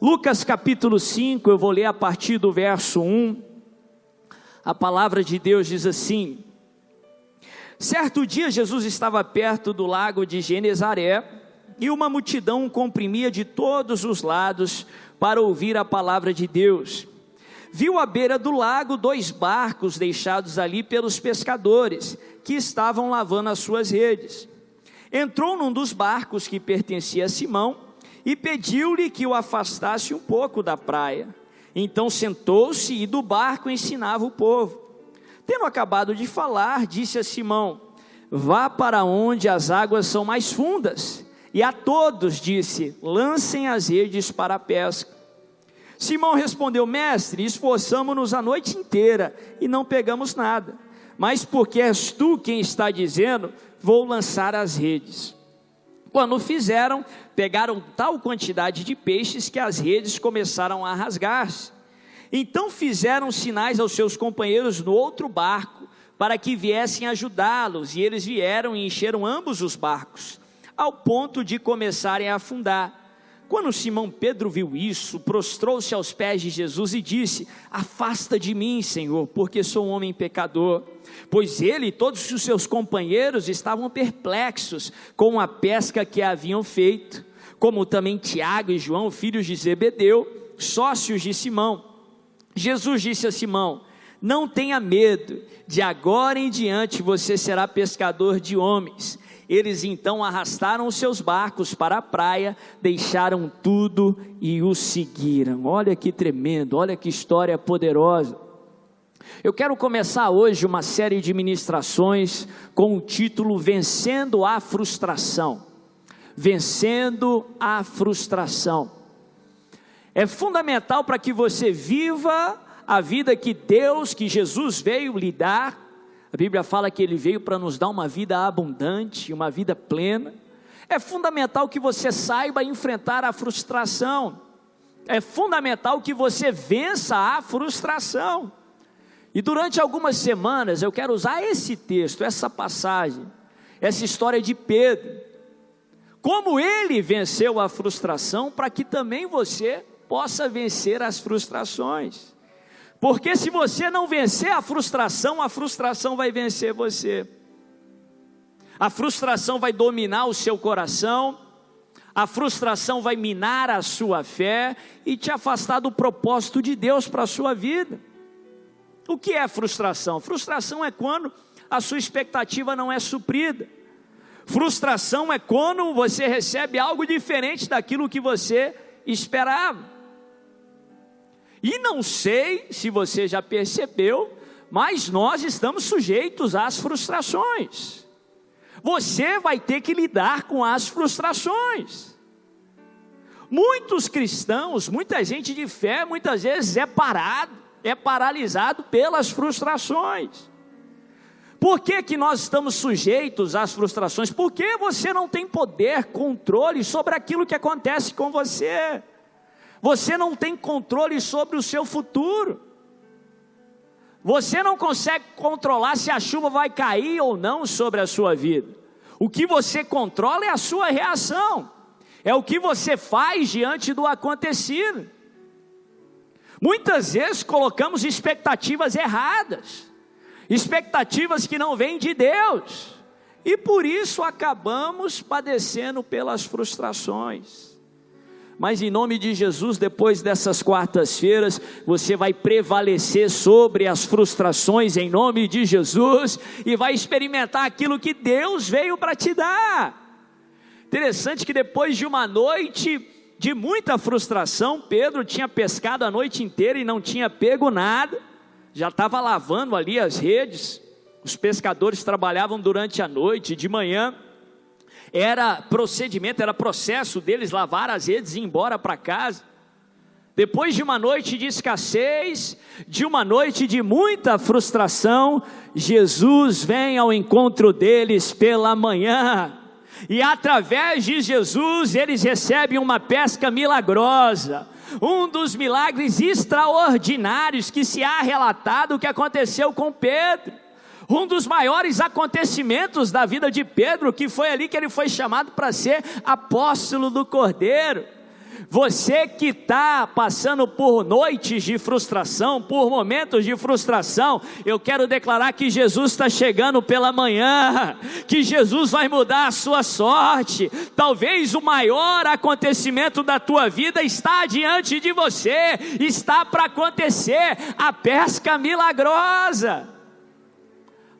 Lucas capítulo 5, eu vou ler a partir do verso 1. A palavra de Deus diz assim: Certo dia Jesus estava perto do lago de Genezaré e uma multidão comprimia de todos os lados para ouvir a palavra de Deus. Viu à beira do lago dois barcos deixados ali pelos pescadores, que estavam lavando as suas redes. Entrou num dos barcos que pertencia a Simão e pediu-lhe que o afastasse um pouco da praia. Então sentou-se e do barco ensinava o povo. Tendo acabado de falar, disse a Simão: Vá para onde as águas são mais fundas. E a todos disse: Lancem as redes para a pesca. Simão respondeu: Mestre, esforçamo-nos a noite inteira e não pegamos nada. Mas porque és tu quem está dizendo, vou lançar as redes. Quando fizeram, pegaram tal quantidade de peixes que as redes começaram a rasgar-se. Então fizeram sinais aos seus companheiros no outro barco, para que viessem ajudá-los, e eles vieram e encheram ambos os barcos, ao ponto de começarem a afundar. Quando Simão Pedro viu isso, prostrou-se aos pés de Jesus e disse: Afasta de mim, Senhor, porque sou um homem pecador. Pois ele e todos os seus companheiros estavam perplexos com a pesca que haviam feito, como também Tiago e João, filhos de Zebedeu, sócios de Simão. Jesus disse a Simão: Não tenha medo, de agora em diante você será pescador de homens. Eles então arrastaram os seus barcos para a praia, deixaram tudo e o seguiram. Olha que tremendo, olha que história poderosa. Eu quero começar hoje uma série de ministrações com o título Vencendo a Frustração. Vencendo a Frustração. É fundamental para que você viva a vida que Deus, que Jesus veio lhe dar a Bíblia fala que ele veio para nos dar uma vida abundante, uma vida plena. É fundamental que você saiba enfrentar a frustração. É fundamental que você vença a frustração. E durante algumas semanas eu quero usar esse texto, essa passagem, essa história de Pedro. Como ele venceu a frustração para que também você possa vencer as frustrações. Porque se você não vencer a frustração, a frustração vai vencer você. A frustração vai dominar o seu coração, a frustração vai minar a sua fé e te afastar do propósito de Deus para a sua vida. O que é frustração? Frustração é quando a sua expectativa não é suprida. Frustração é quando você recebe algo diferente daquilo que você esperava. E não sei se você já percebeu, mas nós estamos sujeitos às frustrações. Você vai ter que lidar com as frustrações. Muitos cristãos, muita gente de fé, muitas vezes é parado, é paralisado pelas frustrações. Por que, que nós estamos sujeitos às frustrações? Porque você não tem poder, controle sobre aquilo que acontece com você. Você não tem controle sobre o seu futuro. Você não consegue controlar se a chuva vai cair ou não sobre a sua vida. O que você controla é a sua reação, é o que você faz diante do acontecido. Muitas vezes colocamos expectativas erradas, expectativas que não vêm de Deus, e por isso acabamos padecendo pelas frustrações. Mas em nome de Jesus, depois dessas quartas-feiras, você vai prevalecer sobre as frustrações em nome de Jesus e vai experimentar aquilo que Deus veio para te dar. Interessante que depois de uma noite de muita frustração, Pedro tinha pescado a noite inteira e não tinha pego nada, já estava lavando ali as redes. Os pescadores trabalhavam durante a noite, de manhã era procedimento, era processo deles lavar as redes e ir embora para casa. Depois de uma noite de escassez, de uma noite de muita frustração, Jesus vem ao encontro deles pela manhã. E através de Jesus eles recebem uma pesca milagrosa, um dos milagres extraordinários que se há relatado que aconteceu com Pedro um dos maiores acontecimentos da vida de Pedro, que foi ali que ele foi chamado para ser apóstolo do Cordeiro. Você que está passando por noites de frustração, por momentos de frustração, eu quero declarar que Jesus está chegando pela manhã, que Jesus vai mudar a sua sorte. Talvez o maior acontecimento da tua vida está diante de você, está para acontecer a pesca milagrosa.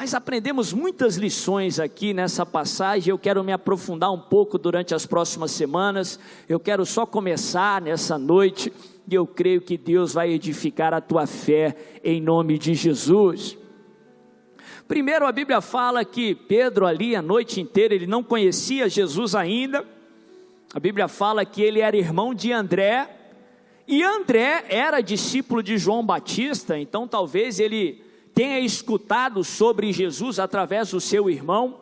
Mas aprendemos muitas lições aqui nessa passagem. Eu quero me aprofundar um pouco durante as próximas semanas. Eu quero só começar nessa noite e eu creio que Deus vai edificar a tua fé em nome de Jesus. Primeiro, a Bíblia fala que Pedro, ali a noite inteira, ele não conhecia Jesus ainda. A Bíblia fala que ele era irmão de André, e André era discípulo de João Batista, então talvez ele tenha escutado sobre Jesus através do seu irmão,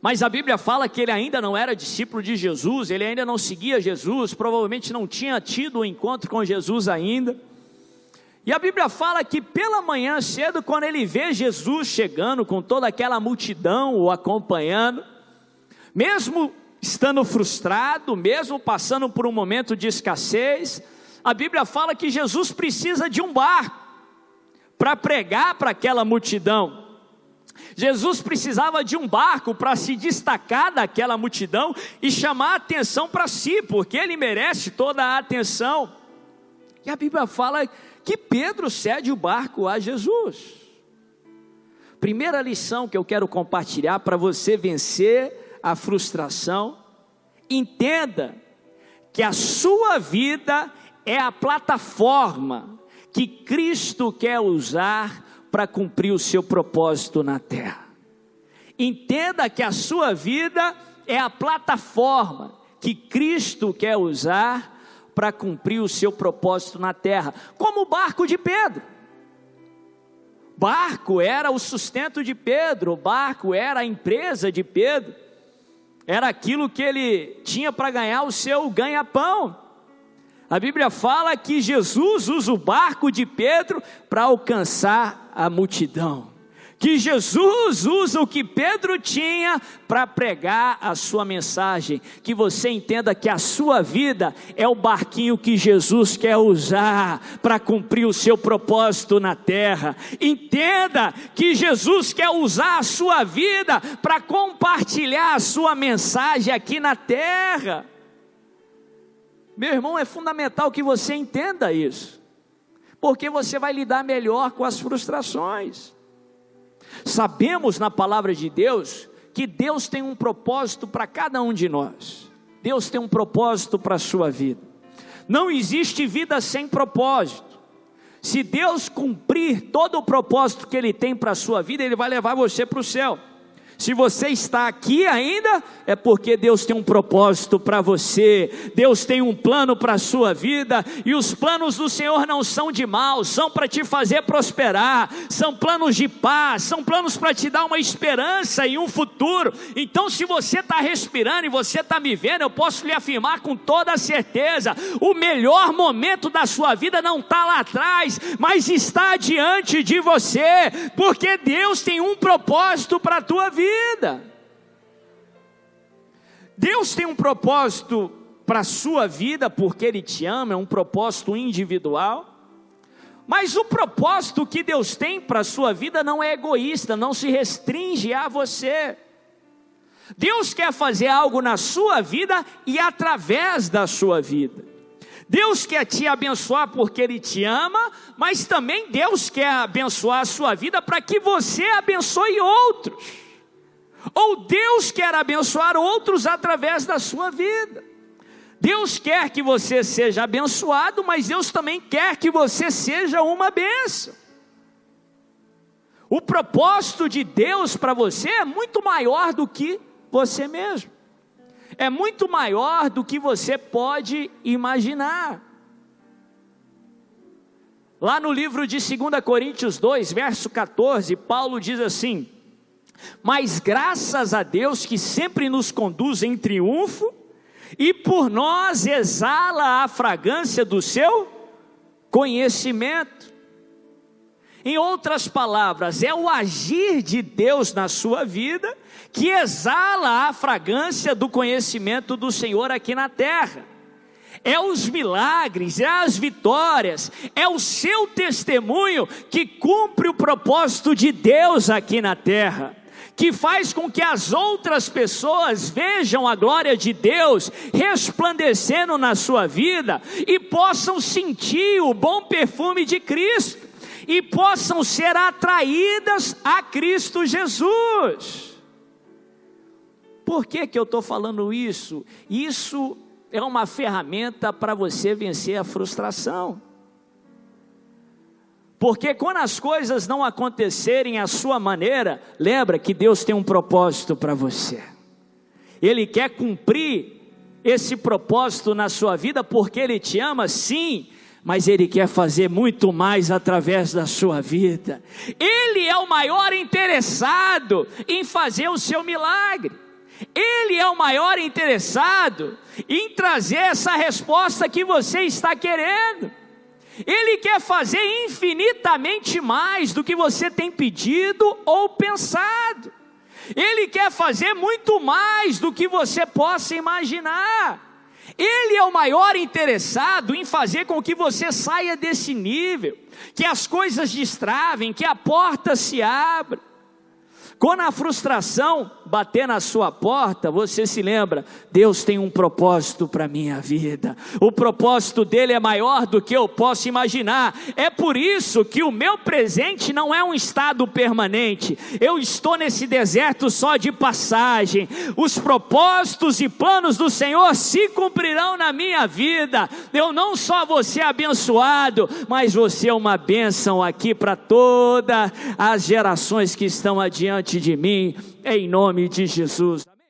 mas a Bíblia fala que ele ainda não era discípulo de Jesus, ele ainda não seguia Jesus, provavelmente não tinha tido o um encontro com Jesus ainda. E a Bíblia fala que pela manhã cedo, quando ele vê Jesus chegando com toda aquela multidão o acompanhando, mesmo estando frustrado, mesmo passando por um momento de escassez, a Bíblia fala que Jesus precisa de um barco para pregar para aquela multidão. Jesus precisava de um barco para se destacar daquela multidão e chamar a atenção para si, porque ele merece toda a atenção. E a Bíblia fala que Pedro cede o barco a Jesus. Primeira lição que eu quero compartilhar para você vencer a frustração, entenda que a sua vida é a plataforma que Cristo quer usar para cumprir o seu propósito na terra. Entenda que a sua vida é a plataforma que Cristo quer usar para cumprir o seu propósito na terra, como o barco de Pedro. Barco era o sustento de Pedro, barco era a empresa de Pedro, era aquilo que ele tinha para ganhar o seu ganha-pão. A Bíblia fala que Jesus usa o barco de Pedro para alcançar a multidão. Que Jesus usa o que Pedro tinha para pregar a sua mensagem. Que você entenda que a sua vida é o barquinho que Jesus quer usar para cumprir o seu propósito na terra. Entenda que Jesus quer usar a sua vida para compartilhar a sua mensagem aqui na terra. Meu irmão, é fundamental que você entenda isso, porque você vai lidar melhor com as frustrações. Sabemos na palavra de Deus que Deus tem um propósito para cada um de nós. Deus tem um propósito para a sua vida. Não existe vida sem propósito. Se Deus cumprir todo o propósito que Ele tem para a sua vida, Ele vai levar você para o céu. Se você está aqui ainda, é porque Deus tem um propósito para você, Deus tem um plano para a sua vida, e os planos do Senhor não são de mal, são para te fazer prosperar, são planos de paz, são planos para te dar uma esperança e um futuro. Então, se você está respirando e você está me vendo, eu posso lhe afirmar com toda certeza: o melhor momento da sua vida não está lá atrás, mas está diante de você, porque Deus tem um propósito para a tua vida vida. Deus tem um propósito para a sua vida porque Ele te ama, é um propósito individual. Mas o propósito que Deus tem para a sua vida não é egoísta, não se restringe a você. Deus quer fazer algo na sua vida e através da sua vida. Deus quer te abençoar porque Ele te ama, mas também Deus quer abençoar a sua vida para que você abençoe outros ou Deus quer abençoar outros através da sua vida. Deus quer que você seja abençoado, mas Deus também quer que você seja uma bênção. O propósito de Deus para você é muito maior do que você mesmo, é muito maior do que você pode imaginar. Lá no livro de 2 Coríntios 2, verso 14, Paulo diz assim: mas graças a Deus que sempre nos conduz em triunfo e por nós exala a fragrância do seu conhecimento. Em outras palavras, é o agir de Deus na sua vida que exala a fragrância do conhecimento do Senhor aqui na terra. é os milagres, é as vitórias, é o seu testemunho que cumpre o propósito de Deus aqui na terra que faz com que as outras pessoas vejam a glória de Deus resplandecendo na sua vida e possam sentir o bom perfume de Cristo e possam ser atraídas a Cristo Jesus. Por que, que eu estou falando isso? Isso é uma ferramenta para você vencer a frustração. Porque quando as coisas não acontecerem à sua maneira, lembra que Deus tem um propósito para você. Ele quer cumprir esse propósito na sua vida porque ele te ama, sim, mas ele quer fazer muito mais através da sua vida. Ele é o maior interessado em fazer o seu milagre. Ele é o maior interessado em trazer essa resposta que você está querendo. Ele quer fazer infinitamente mais do que você tem pedido ou pensado. Ele quer fazer muito mais do que você possa imaginar. Ele é o maior interessado em fazer com que você saia desse nível, que as coisas destravem, que a porta se abra. Quando a frustração bater na sua porta, você se lembra: Deus tem um propósito para minha vida. O propósito dele é maior do que eu posso imaginar. É por isso que o meu presente não é um estado permanente. Eu estou nesse deserto só de passagem. Os propósitos e planos do Senhor se cumprirão na minha vida. Eu não só vou ser abençoado, mas vou ser uma bênção aqui para todas as gerações que estão adiante diante de mim, em nome de Jesus.